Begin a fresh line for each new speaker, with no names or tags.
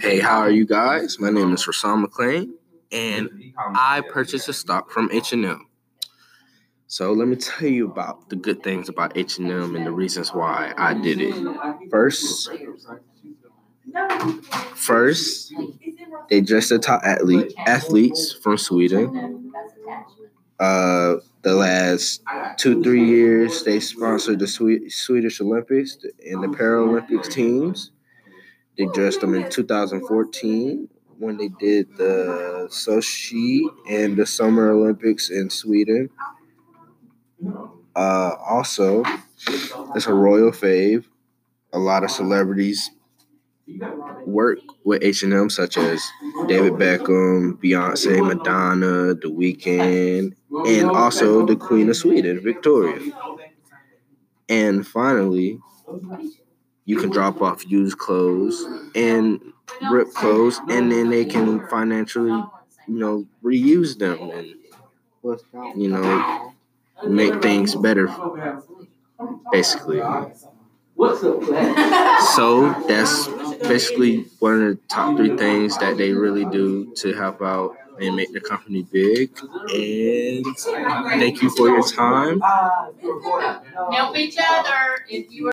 Hey, how are you guys? My name is Ra'sohn Mclain, and I purchased a stock from H&M. So let me tell you about the good things about H&M and the reasons why I did it. First, first, they dress the top athlete athletes from Sweden. Uh, the last two three years, they sponsored the Swedish Olympics and the Paralympics teams. They dressed them in 2014 when they did the Sochi and the Summer Olympics in Sweden. Uh, also, it's a royal fave. A lot of celebrities work with H&M, such as David Beckham, Beyonce, Madonna, The Weeknd, and also the Queen of Sweden, Victoria. And finally, you can drop off used clothes and rip clothes, and then they can financially, you know, reuse them and, you know, make things better, basically. So that's basically one of the top three things that they really do to help out and make the company big. And thank you for your time.
Help each other if you.